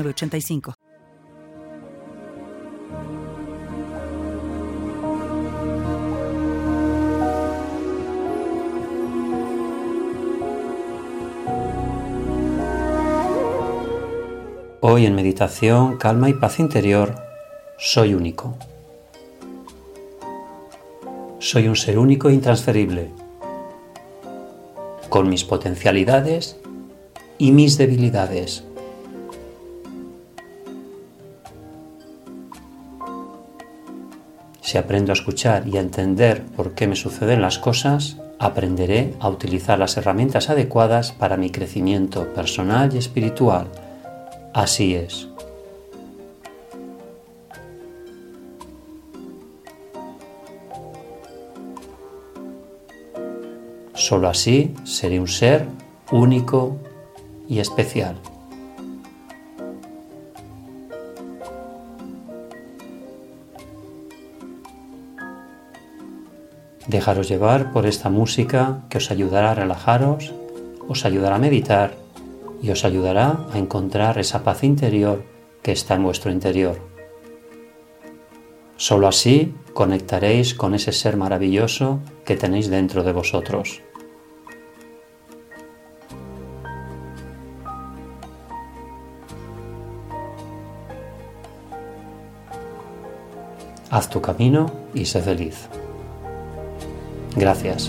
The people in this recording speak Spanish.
85 Hoy en meditación, calma y paz interior, soy único. Soy un ser único e intransferible, con mis potencialidades y mis debilidades. Si aprendo a escuchar y a entender por qué me suceden las cosas, aprenderé a utilizar las herramientas adecuadas para mi crecimiento personal y espiritual. Así es. Solo así seré un ser único y especial. Dejaros llevar por esta música que os ayudará a relajaros, os ayudará a meditar y os ayudará a encontrar esa paz interior que está en vuestro interior. Solo así conectaréis con ese ser maravilloso que tenéis dentro de vosotros. Haz tu camino y sé feliz. Gracias.